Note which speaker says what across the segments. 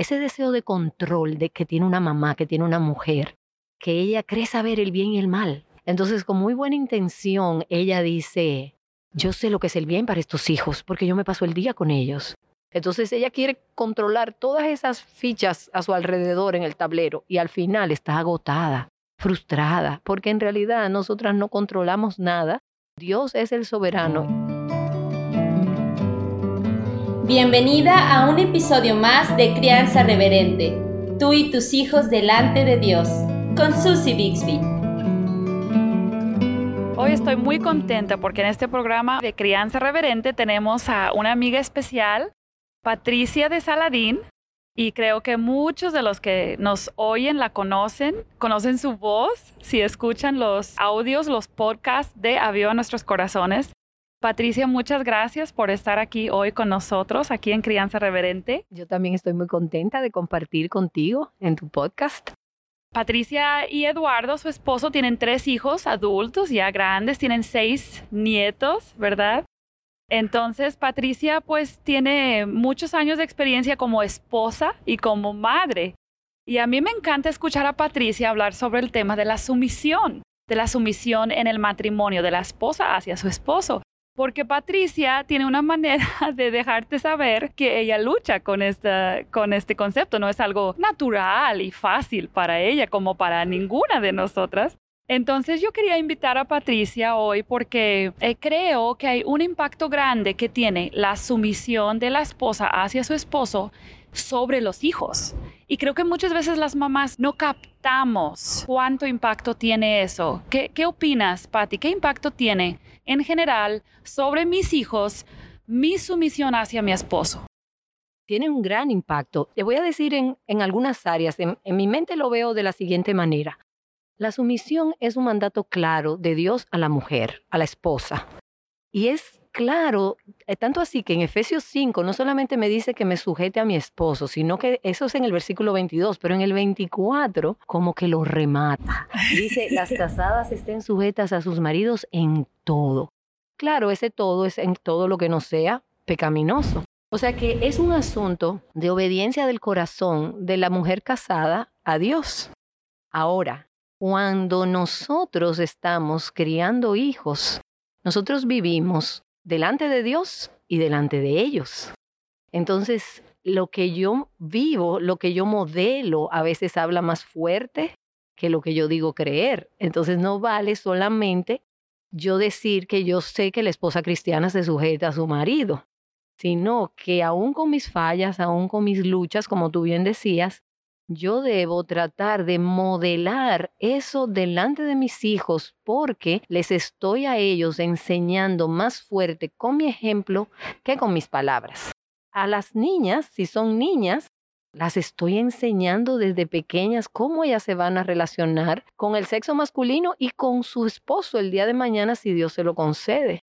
Speaker 1: ese deseo de control de que tiene una mamá, que tiene una mujer, que ella cree saber el bien y el mal. Entonces, con muy buena intención, ella dice, yo sé lo que es el bien para estos hijos, porque yo me paso el día con ellos. Entonces ella quiere controlar todas esas fichas a su alrededor en el tablero y al final está agotada, frustrada, porque en realidad nosotras no controlamos nada. Dios es el soberano.
Speaker 2: Bienvenida a un episodio más de Crianza Reverente, tú y tus hijos delante de Dios, con Susie Bixby.
Speaker 3: Hoy estoy muy contenta porque en este programa de Crianza Reverente tenemos a una amiga especial Patricia de Saladín. Y creo que muchos de los que nos oyen la conocen, conocen su voz, si escuchan los audios, los podcasts de Aviva Nuestros Corazones. Patricia, muchas gracias por estar aquí hoy con nosotros, aquí en Crianza Reverente.
Speaker 1: Yo también estoy muy contenta de compartir contigo en tu podcast.
Speaker 3: Patricia y Eduardo, su esposo, tienen tres hijos adultos, ya grandes, tienen seis nietos, ¿verdad? Entonces, Patricia pues tiene muchos años de experiencia como esposa y como madre. Y a mí me encanta escuchar a Patricia hablar sobre el tema de la sumisión, de la sumisión en el matrimonio de la esposa hacia su esposo. Porque Patricia tiene una manera de dejarte saber que ella lucha con, con este concepto. No es algo natural y fácil para ella como para ninguna de nosotras. Entonces yo quería invitar a Patricia hoy porque eh, creo que hay un impacto grande que tiene la sumisión de la esposa hacia su esposo sobre los hijos. Y creo que muchas veces las mamás no captamos cuánto impacto tiene eso. ¿Qué, qué opinas, Patti? ¿Qué impacto tiene en general sobre mis hijos mi sumisión hacia mi esposo?
Speaker 1: Tiene un gran impacto. Te voy a decir en, algunas áreas. en mi mente lo veo de la siguiente manera. La sumisión es un mandato claro de Dios a la mujer, a la esposa. Y es claro, eh, tanto así que en Efesios 5 no solamente me dice que me sujete a mi esposo, sino que eso es en el versículo 22, pero en el 24 como que lo remata. Dice, las casadas estén sujetas a sus maridos en todo. Claro, ese todo es en todo lo que no sea pecaminoso. O sea que es un asunto de obediencia del corazón de la mujer casada a Dios. Ahora, cuando nosotros estamos criando hijos, nosotros vivimos delante de Dios y delante de ellos. Entonces, lo que yo vivo, lo que yo modelo, a veces habla más fuerte que lo que yo digo creer. Entonces, no vale solamente yo decir que yo sé que la esposa cristiana se sujeta a su marido, sino que aún con mis fallas, aún con mis luchas, como tú bien decías, yo debo tratar de modelar eso delante de mis hijos porque les estoy a ellos enseñando más fuerte con mi ejemplo que con mis palabras. A las niñas, si son niñas, las estoy enseñando desde pequeñas cómo ellas se van a relacionar con el sexo masculino y con su esposo el día de mañana si Dios se lo concede.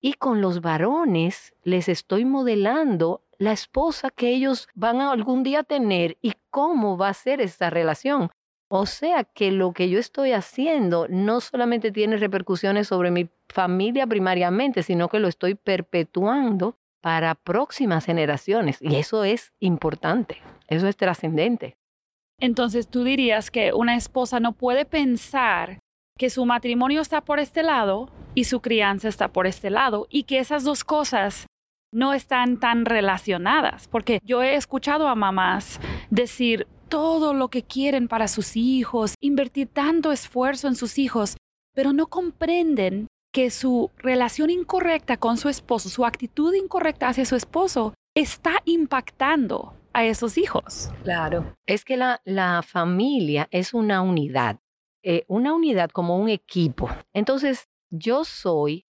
Speaker 1: Y con los varones les estoy modelando la esposa que ellos van a algún día tener y cómo va a ser esta relación. O sea que lo que yo estoy haciendo no solamente tiene repercusiones sobre mi familia primariamente, sino que lo estoy perpetuando para próximas generaciones. Y eso es importante, eso es trascendente.
Speaker 3: Entonces tú dirías que una esposa no puede pensar que su matrimonio está por este lado y su crianza está por este lado y que esas dos cosas no están tan relacionadas, porque yo he escuchado a mamás decir todo lo que quieren para sus hijos, invertir tanto esfuerzo en sus hijos, pero no comprenden que su relación incorrecta con su esposo, su actitud incorrecta hacia su esposo, está impactando a esos hijos.
Speaker 1: Claro, es que la, la familia es una unidad, eh, una unidad como un equipo. Entonces, yo soy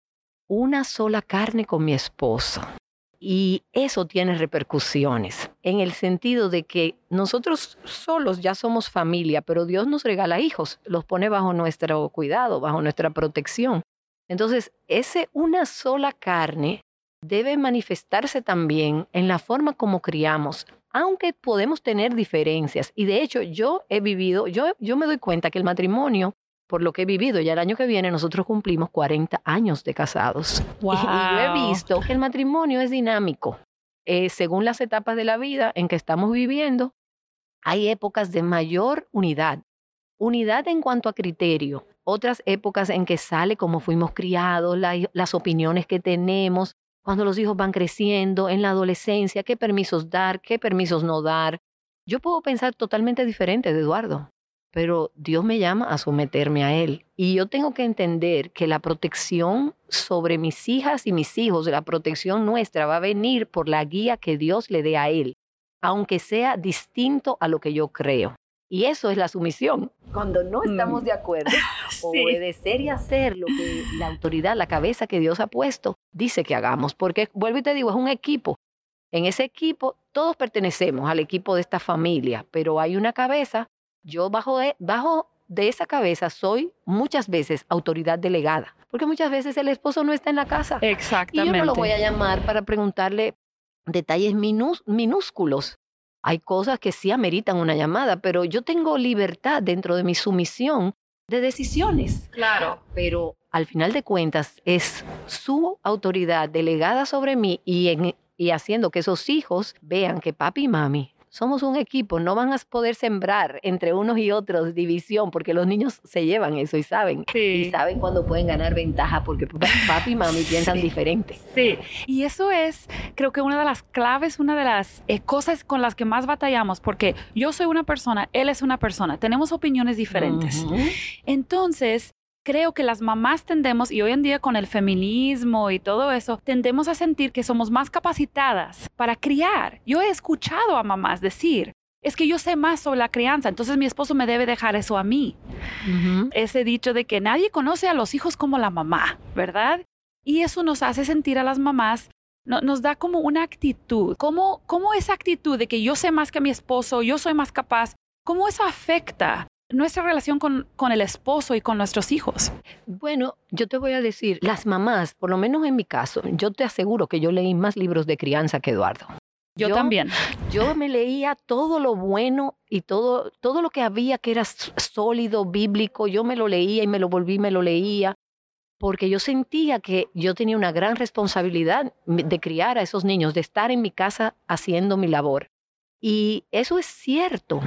Speaker 1: una sola carne con mi esposo. Y eso tiene repercusiones en el sentido de que nosotros solos ya somos familia, pero Dios nos regala hijos, los pone bajo nuestro cuidado, bajo nuestra protección. Entonces, ese una sola carne debe manifestarse también en la forma como criamos, aunque podemos tener diferencias. Y de hecho, yo he vivido, yo, yo me doy cuenta que el matrimonio por lo que he vivido. Ya el año que viene nosotros cumplimos 40 años de casados. Y, yo he visto que el matrimonio es dinámico. eh, según las etapas de la vida en que estamos viviendo, hay épocas de mayor unidad. Unidad en cuanto a criterio, otras épocas en que sale cómo fuimos criados, las opiniones que tenemos, cuando los hijos van creciendo, en la adolescencia, qué permisos dar, qué permisos no dar. Yo puedo pensar totalmente diferente de Eduardo, pero Dios me llama a someterme a Él. Y yo tengo que entender que la protección sobre mis hijas y mis hijos, la protección nuestra va a venir por la guía que Dios le dé a Él, aunque sea distinto a lo que yo creo. Y eso es la sumisión. Cuando no estamos mm. de acuerdo, obedecer y hacer lo que la autoridad, la cabeza que Dios ha puesto, dice que hagamos. Porque, vuelvo y te digo, es un equipo. En ese equipo todos pertenecemos al equipo de esta familia, pero hay una cabeza. Yo bajo de, bajo de esa cabeza soy muchas veces autoridad delegada, porque muchas veces el esposo no está en la casa.
Speaker 3: Exactamente.
Speaker 1: Y yo no lo voy a llamar para preguntarle detalles minúsculos hay cosas que sí ameritan una llamada, pero yo tengo libertad dentro de mi sumisión de decisiones.
Speaker 3: Claro.
Speaker 1: Pero al final de cuentas es su autoridad delegada sobre mí y, y haciendo que esos hijos vean que papi y mami somos un equipo, no van a poder sembrar entre unos y otros división, porque los niños se llevan eso y saben. Y saben cuando pueden ganar ventaja, porque papi y mami piensan diferente.
Speaker 3: Sí, y eso es, creo que una de las claves, una de las eh, cosas con las que más batallamos, porque yo soy una persona, él es una persona, tenemos opiniones diferentes. Entonces, creo que las mamás tendemos, y hoy en día con el feminismo y todo eso, tendemos a sentir que somos más capacitadas para criar. Yo he escuchado a mamás decir, es que yo sé más sobre la crianza, entonces mi esposo me debe dejar eso a mí. Ese dicho de que nadie conoce a los hijos como la mamá, ¿verdad? Y eso nos hace sentir a las mamás, nos da como una actitud, como, como esa actitud de que yo sé más que mi esposo, yo soy más capaz, cómo eso afecta nuestra relación con, con, el esposo y con nuestros hijos?
Speaker 1: Bueno, yo te voy a decir, las mamás, por lo menos en mi caso, yo te aseguro que yo leí más libros de crianza que Eduardo.
Speaker 3: Yo, también.
Speaker 1: Yo me leía todo lo bueno y todo, todo lo que había que era sólido, bíblico, yo me lo leía y me lo volví, me lo leía, porque yo sentía que yo tenía una gran responsabilidad de criar a esos niños, de estar en mi casa haciendo mi labor. Y eso es cierto,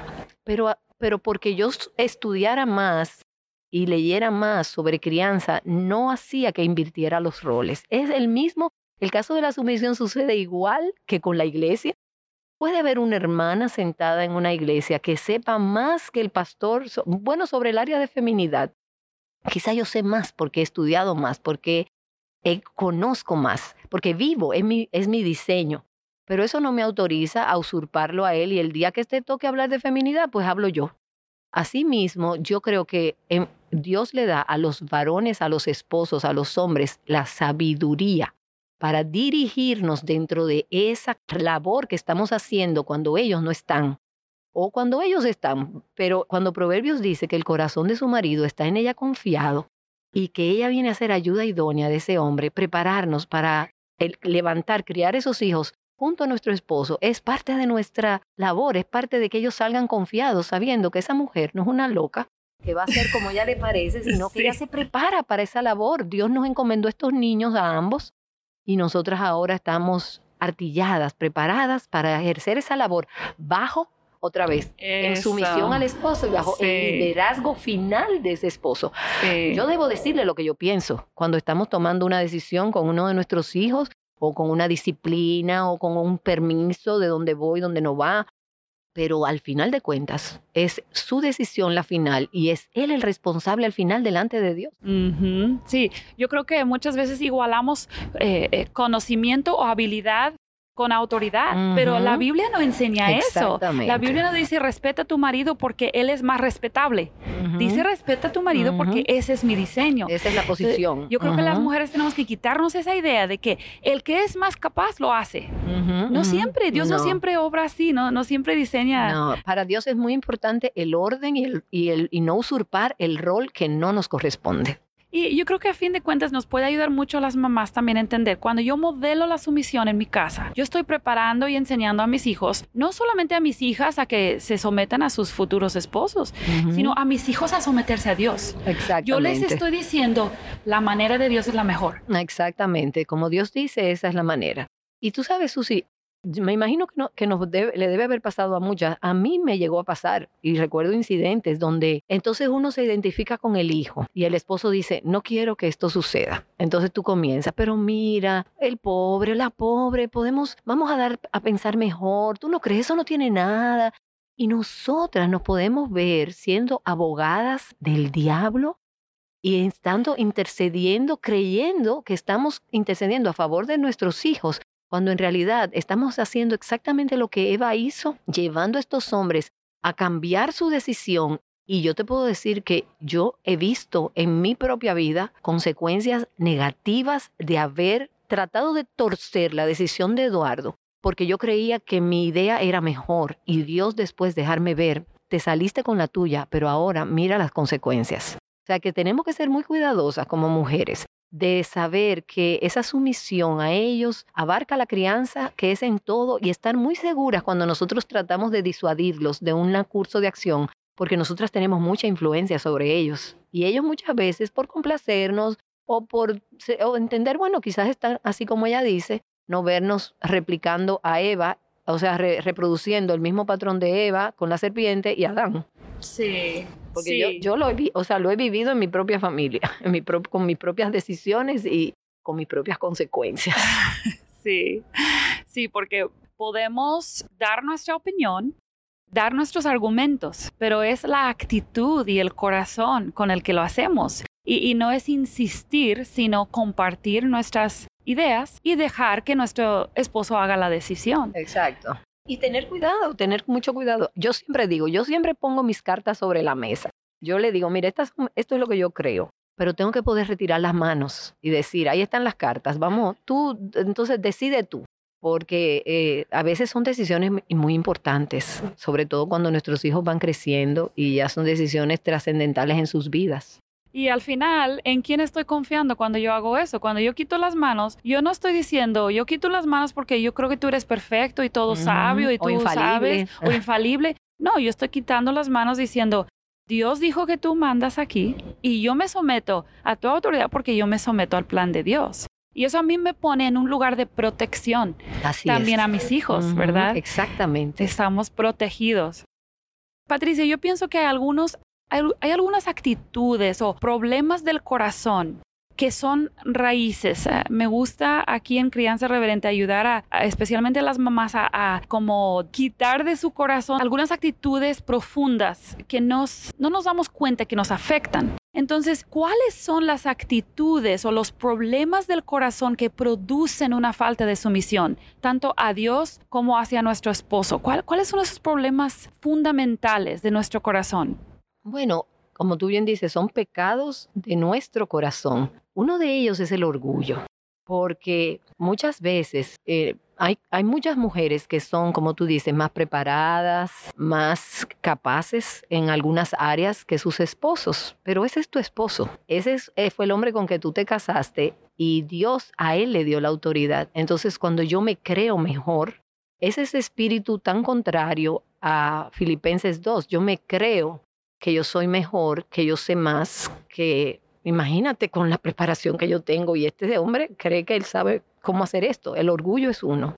Speaker 1: pero pero porque yo estudiara más y leyera más sobre crianza, no hacía que invirtiera los roles. Es el mismo, el caso de la sumisión sucede igual que con la iglesia. Puede haber una hermana sentada en una iglesia que sepa más que el pastor, bueno, sobre el área de feminidad. Quizá yo sé más porque he estudiado más, porque conozco más, porque vivo, es mi, es mi diseño. Pero eso no me autoriza a usurparlo a él y el día que esté toque hablar de feminidad, pues hablo yo. Asimismo, yo creo que em, Dios le da a los varones, a los esposos, a los hombres, la sabiduría para dirigirnos dentro de esa labor que estamos haciendo cuando ellos no están o cuando ellos están. Pero cuando Proverbios dice que el corazón de su marido está en ella confiado y que ella viene a ser ayuda idónea de ese hombre, prepararnos para levantar, criar esos hijos junto a nuestro esposo es parte de nuestra labor, es parte de que ellos salgan confiados sabiendo que esa mujer no es una loca que va a ser como ella le parece, sino que ella se prepara para esa labor. Dios nos encomendó estos niños a ambos y nosotras ahora estamos artilladas, preparadas para ejercer esa labor bajo otra vez, en sumisión al esposo y bajo el liderazgo final de ese esposo. Yo debo decirle lo que yo pienso cuando estamos tomando una decisión con uno de nuestros hijos o con una disciplina o con un permiso de dónde voy, dónde no va. Pero al final de cuentas es su decisión la final y es él el responsable al final delante de Dios.
Speaker 3: Sí, yo creo que muchas veces igualamos eh, eh, conocimiento o habilidad con autoridad, pero la Biblia no enseña eso. La Biblia no dice respeta a tu marido porque él es más respetable. Dice respeta a tu marido porque ese es mi diseño.
Speaker 1: Esa es la posición.
Speaker 3: Yo creo que las mujeres tenemos que quitarnos esa idea de que el que es más capaz lo hace. No siempre, Dios no. siempre obra así, no, no siempre diseña.
Speaker 1: No, para Dios es muy importante el orden y, el, y, el, y no usurpar el rol que no nos corresponde.
Speaker 3: Y yo creo que a fin de cuentas nos puede ayudar mucho a las mamás también a entender, cuando yo modelo la sumisión en mi casa, yo estoy preparando y enseñando a mis hijos, no solamente a mis hijas a que se sometan a sus futuros esposos, sino a mis hijos a someterse a Dios.
Speaker 1: Exactamente.
Speaker 3: Yo les estoy diciendo, la manera de Dios es la mejor.
Speaker 1: Exactamente, como Dios dice, esa es la manera. Y tú sabes, Susi, me imagino que, no, que nos le debe haber pasado a muchas. A mí me llegó a pasar y recuerdo incidentes donde entonces uno se identifica con el hijo y el esposo dice, no quiero que esto suceda. Entonces tú comienzas, pero mira, el pobre, la pobre, podemos, vamos a dar a pensar mejor. Tú no crees, eso no tiene nada. Y nosotras nos podemos ver siendo abogadas del diablo y estando intercediendo, creyendo que estamos intercediendo a favor de nuestros hijos, cuando en realidad estamos haciendo exactamente lo que Eva hizo, llevando a estos hombres a cambiar su decisión. Y yo te puedo decir que yo he visto en mi propia vida consecuencias negativas de haber tratado de torcer la decisión de Eduardo, porque yo creía que mi idea era mejor y Dios después dejarme ver, te saliste con la tuya, pero ahora mira las consecuencias. O sea que tenemos que ser muy cuidadosas como mujeres de saber que esa sumisión a ellos abarca la crianza, que es en todo, y estar muy seguras cuando nosotros tratamos de disuadirlos de un curso de acción, porque nosotras tenemos mucha influencia sobre ellos. Y ellos muchas veces, por complacernos o por entender, bueno, quizás están así como ella dice, no vernos replicando a Eva, o sea, reproduciendo el mismo patrón de Eva con la serpiente y Adán.
Speaker 3: Sí.
Speaker 1: Porque yo, yo lo, he, o sea, lo he vivido en mi propia familia, en mi con mis propias decisiones y con mis propias consecuencias.
Speaker 3: sí, sí, porque podemos dar nuestra opinión, dar nuestros argumentos, pero es la actitud y el corazón con el que lo hacemos. Y, y no es insistir, sino compartir nuestras ideas y dejar que nuestro esposo haga la decisión.
Speaker 1: Exacto. Y tener cuidado, tener mucho cuidado. Yo siempre digo, yo siempre pongo mis cartas sobre la mesa. Yo le digo, mira, esto es lo que yo creo, pero tengo que poder retirar las manos y decir, ahí están las cartas, vamos, tú, entonces decide tú, porque eh, a veces son decisiones muy importantes, sobre todo cuando nuestros hijos van creciendo y ya son decisiones trascendentales en sus vidas.
Speaker 3: Y al final, ¿en quién estoy confiando cuando yo hago eso? Cuando yo quito las manos, yo no estoy diciendo, yo quito las manos porque yo creo que tú eres perfecto y todo sabio y tú sabes, o infalible. No, yo estoy quitando las manos diciendo, Dios dijo que tú mandas aquí y yo me someto a tu autoridad porque yo me someto al plan de Dios. Y eso a mí me pone en un lugar de protección.
Speaker 1: Así
Speaker 3: También a mis hijos, ¿verdad?
Speaker 1: Exactamente.
Speaker 3: Estamos protegidos. Patricia, yo pienso que algunos hay, algunas actitudes o problemas del corazón que son raíces. Eh, me gusta aquí en Crianza Reverente ayudar a, especialmente a las mamás a, como quitar de su corazón algunas actitudes profundas que nos, no nos damos cuenta que nos afectan. Entonces, ¿cuáles son las actitudes o los problemas del corazón que producen una falta de sumisión, tanto a Dios como hacia nuestro esposo? ¿Cuáles son esos problemas fundamentales de nuestro corazón?
Speaker 1: Bueno, como tú bien dices, son pecados de nuestro corazón. Uno de ellos es el orgullo, porque muchas veces eh, hay, hay, muchas mujeres que son, como tú dices, más preparadas, más capaces en algunas áreas que sus esposos, pero ese es tu esposo, ese eh, fue el hombre con que tú te casaste y Dios a él le dio la autoridad. Entonces, cuando yo me creo mejor, es ese espíritu tan contrario a Filipenses 2, yo me creo que yo soy mejor, que yo sé más, que imagínate con la preparación que yo tengo y este hombre cree que él sabe cómo hacer esto. El orgullo es uno.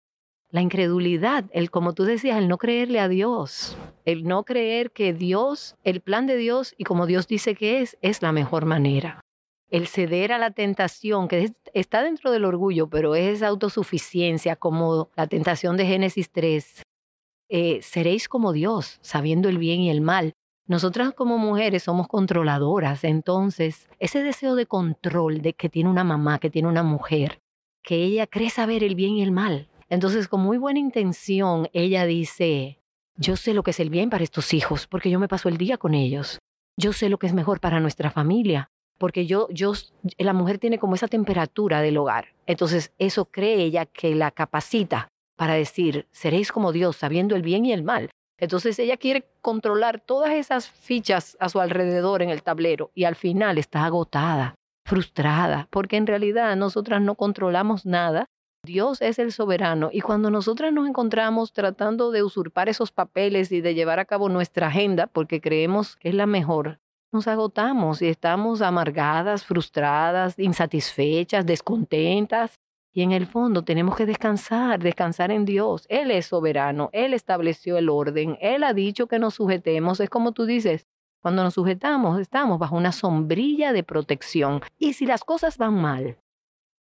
Speaker 1: La incredulidad, el como tú decías, el no creerle a Dios, el no creer que Dios, el plan de Dios y como Dios dice que es, es la mejor manera. El ceder a la tentación, que está dentro del orgullo, pero es autosuficiencia, como la tentación de Génesis 3. Eh, seréis como Dios, sabiendo el bien y el mal. Nosotras como mujeres somos controladoras, entonces ese deseo de control de que tiene una mamá, que tiene una mujer, que ella cree saber el bien y el mal. Entonces con muy buena intención ella dice, yo sé lo que es el bien para estos hijos porque yo me paso el día con ellos. Yo sé lo que es mejor para nuestra familia porque yo, yo, la mujer tiene como esa temperatura del hogar. Entonces eso cree ella que la capacita para decir, seréis como Dios sabiendo el bien y el mal. Entonces ella quiere controlar todas esas fichas a su alrededor en el tablero y al final está agotada, frustrada, porque en realidad nosotras no controlamos nada. Dios es el soberano y cuando nosotras nos encontramos tratando de usurpar esos papeles y de llevar a cabo nuestra agenda porque creemos que es la mejor, nos agotamos y estamos amargadas, frustradas, insatisfechas, descontentas Y en el fondo tenemos que descansar, descansar en Dios. Él es soberano, Él estableció el orden, Él ha dicho que nos sujetemos. Es como tú dices, cuando nos sujetamos estamos bajo una sombrilla de protección. Y si las cosas van mal,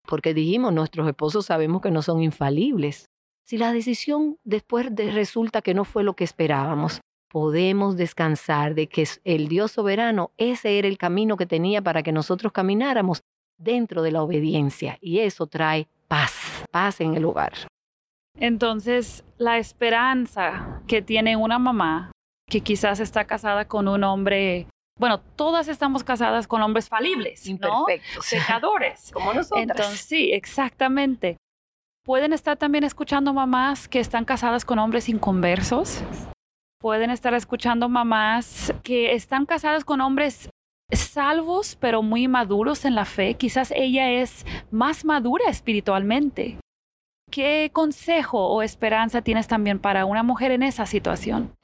Speaker 1: porque dijimos, nuestros esposos sabemos que no son infalibles, si la decisión después resulta que no fue lo que esperábamos, podemos descansar de que el Dios soberano, ese era el camino que tenía para que nosotros camináramos dentro de la obediencia. Y eso trae paz, paz en el hogar.
Speaker 3: Entonces, la esperanza que tiene una mamá que quizás está casada con un hombre, bueno, todas estamos casadas con hombres falibles, ¿no? Pecadores.
Speaker 1: Como nosotros.
Speaker 3: Entonces, sí, exactamente. Pueden estar también escuchando mamás que están casadas con hombres inconversos. Pueden estar escuchando mamás que están casadas con hombres salvos pero muy maduros en la fe. Quizás ella es más madura espiritualmente. ¿Qué consejo o esperanza tienes también para una mujer en esa situación?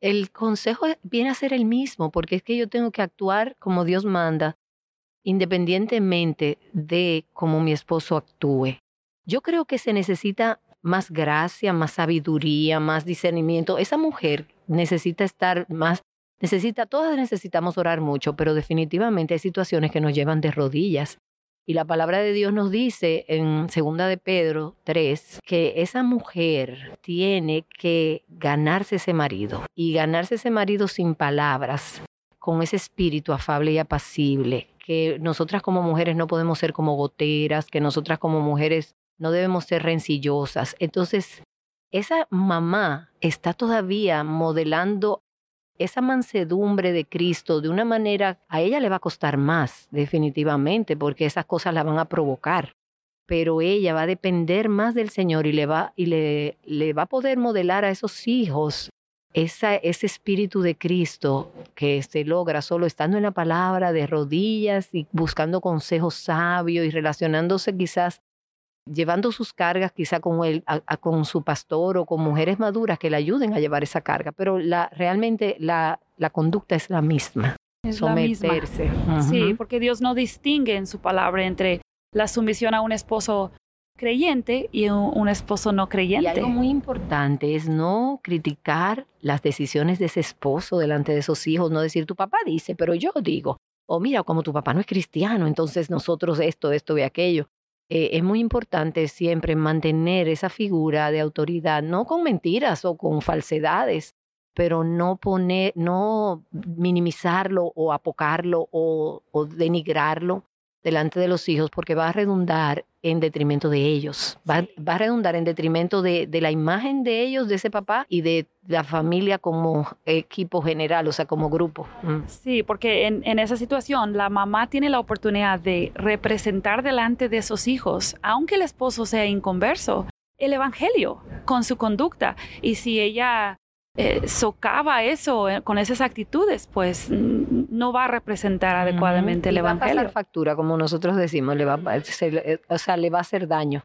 Speaker 1: El consejo viene a ser el mismo, porque es que yo tengo que actuar como Dios manda, independientemente de cómo mi esposo actúe. Yo creo que se necesita más gracia, más sabiduría, más discernimiento. Esa mujer necesita estar más Necesita, todas necesitamos orar mucho, pero definitivamente hay situaciones que nos llevan de rodillas. Y la palabra de Dios nos dice en segunda de Pedro 3 que esa mujer tiene que ganarse ese marido y ganarse ese marido sin palabras, con ese espíritu afable y apacible, que nosotras como mujeres no podemos ser como goteras, que nosotras como mujeres no debemos ser rencillosas. Entonces, esa mamá está todavía modelando esa mansedumbre de Cristo de una manera, a ella le va a costar más, definitivamente, porque esas cosas la van a provocar. Pero ella va a depender más del Señor y le va, y le, le va a poder modelar a esos hijos ese espíritu de Cristo que se logra solo estando en la palabra, de rodillas y buscando consejos sabios y relacionándose quizás llevando sus cargas quizá con, con su pastor o con mujeres maduras que le ayuden a llevar esa carga, pero la, realmente la, la conducta es la misma.
Speaker 3: Es someterse. Sí, porque Dios no distingue en su palabra entre la sumisión a un esposo creyente y un, esposo no creyente. Y
Speaker 1: algo muy importante es no criticar las decisiones de ese esposo delante de esos hijos, no decir tu papá dice, pero yo digo, o mira, como tu papá no es cristiano, entonces nosotros esto, esto y aquello. Eh, es muy importante siempre mantener esa figura de autoridad, no con mentiras o con falsedades, pero no poner, no minimizarlo o apocarlo o denigrarlo delante de los hijos porque va a redundar en detrimento de ellos, va, va a redundar en detrimento de, de, la imagen de ellos, de ese papá y de la familia como equipo general, o sea, como grupo.
Speaker 3: Mm. Sí, porque en, en esa situación la mamá tiene la oportunidad de representar delante de esos hijos, aunque el esposo sea inconverso, el Evangelio con su conducta. Y si ella eh, socava eso eh, con esas actitudes, pues no va a representar adecuadamente el evangelio.
Speaker 1: Va a pasar factura, como nosotros decimos, le va, eh, o sea, le va a hacer daño.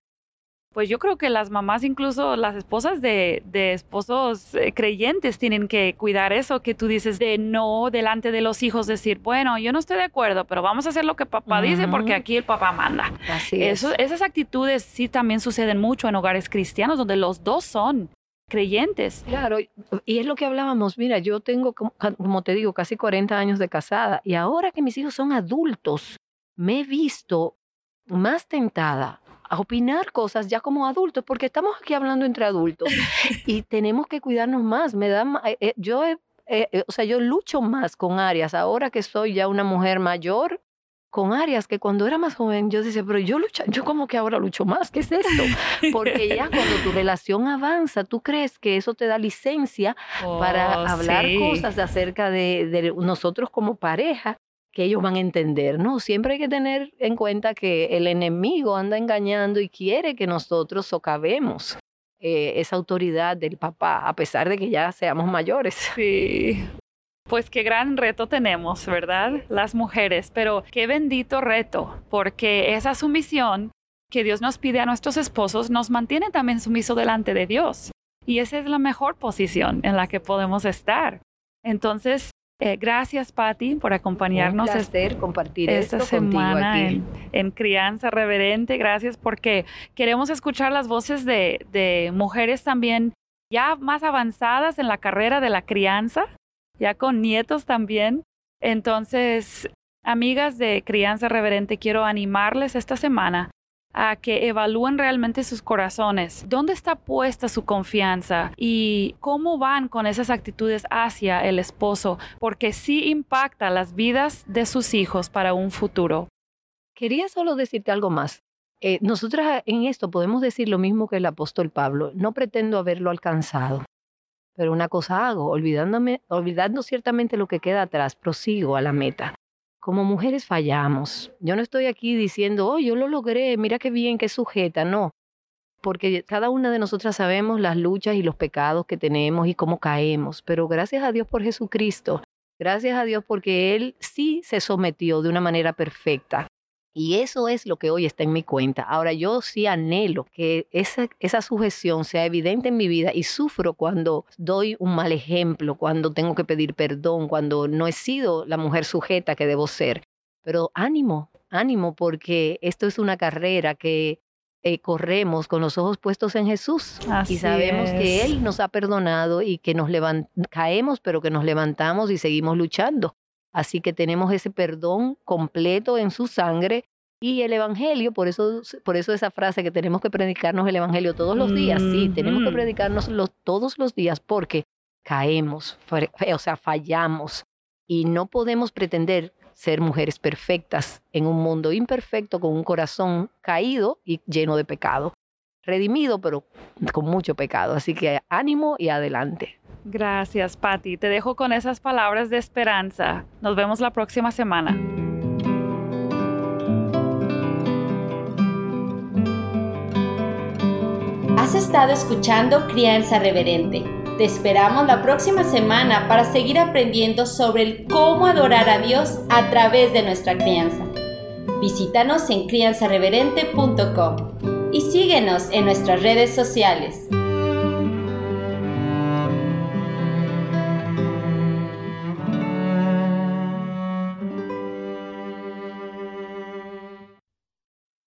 Speaker 3: Pues yo creo que las mamás, incluso las esposas de, esposos creyentes, tienen que cuidar eso que tú dices de no delante de los hijos, decir, bueno, yo no estoy de acuerdo, pero vamos a hacer lo que papá dice porque aquí el papá manda.
Speaker 1: Así Eso,
Speaker 3: Esas actitudes sí también suceden mucho en hogares cristianos donde los dos son creyentes.
Speaker 1: Claro, y es lo que hablábamos, mira, yo tengo, como te digo, casi 40 años de casada y ahora que mis hijos son adultos, me he visto más tentada a opinar cosas ya como adultos, porque estamos aquí hablando entre adultos y tenemos que cuidarnos más. Me da, eh, eh, yo, o sea, yo lucho más con áreas ahora que soy ya una mujer mayor con áreas que cuando era más joven yo decía, pero yo lucho, yo como que ahora lucho más, ¿qué es esto? Porque ya cuando tu relación avanza, tú crees que eso te da licencia para oh, hablar cosas acerca de, de, nosotros como pareja que ellos van a entender, ¿no? Siempre hay que tener en cuenta que el enemigo anda engañando y quiere que nosotros socavemos eh, esa autoridad del papá, a pesar de que ya seamos mayores.
Speaker 3: Sí. Pues qué gran reto tenemos, ¿verdad? Las mujeres, pero qué bendito reto, porque esa sumisión que Dios nos pide a nuestros esposos nos mantiene también sumiso delante de Dios. Y esa es la mejor posición en la que podemos estar. Entonces, Eh, gracias, Patti, por acompañarnos.
Speaker 1: Un placer compartir
Speaker 3: esta
Speaker 1: esto
Speaker 3: semana
Speaker 1: aquí.
Speaker 3: En, en, Crianza Reverente. Gracias porque queremos escuchar las voces de, de mujeres también ya más avanzadas en la carrera de la crianza, ya con nietos también. Entonces, amigas de Crianza Reverente, quiero animarles esta semana a que evalúen realmente sus corazones, dónde está puesta su confianza y cómo van con esas actitudes hacia el esposo, porque sí impacta las vidas de sus hijos para un futuro.
Speaker 1: Quería solo decirte algo más. Eh, nosotras en esto podemos decir lo mismo que el apóstol Pablo. No pretendo haberlo alcanzado, pero una cosa hago, olvidándome, olvidando ciertamente lo que queda atrás, prosigo a la meta como mujeres fallamos. Yo no estoy aquí diciendo, oh, yo lo logré, mira qué bien, qué sujeta, no. Porque cada una de nosotras sabemos las luchas y los pecados que tenemos y cómo caemos, pero gracias a Dios por Jesucristo, gracias a Dios porque Él sí se sometió de una manera perfecta. Y eso es lo que hoy está en mi cuenta. Ahora yo sí anhelo que esa, esa sujeción sea evidente en mi vida y sufro cuando doy un mal ejemplo, cuando tengo que pedir perdón, cuando no he sido la mujer sujeta que debo ser. Pero ánimo, ánimo, porque esto es una carrera que eh, corremos con los ojos puestos en Jesús
Speaker 3: Así
Speaker 1: y sabemos
Speaker 3: es.
Speaker 1: que Él nos ha perdonado y que nos caemos, pero que nos levantamos y seguimos luchando. Así que tenemos ese perdón completo en su sangre y el Evangelio, por eso, por eso esa frase que tenemos que predicarnos el Evangelio todos los días, sí, tenemos que
Speaker 3: Ujú.
Speaker 1: predicarnos los, todos los días porque caemos, o sea, fallamos y no podemos pretender ser mujeres perfectas en un mundo imperfecto con un corazón caído y lleno de pecado. Redimido, pero con mucho pecado. Así que ánimo y adelante.
Speaker 3: Gracias, Patti. Te dejo con esas palabras de esperanza. Nos vemos la próxima semana.
Speaker 2: Has estado escuchando Crianza Reverente. Te esperamos la próxima semana para seguir aprendiendo sobre el cómo adorar a Dios a través de nuestra crianza. Visítanos en crianzareverente.com y síguenos en nuestras redes sociales.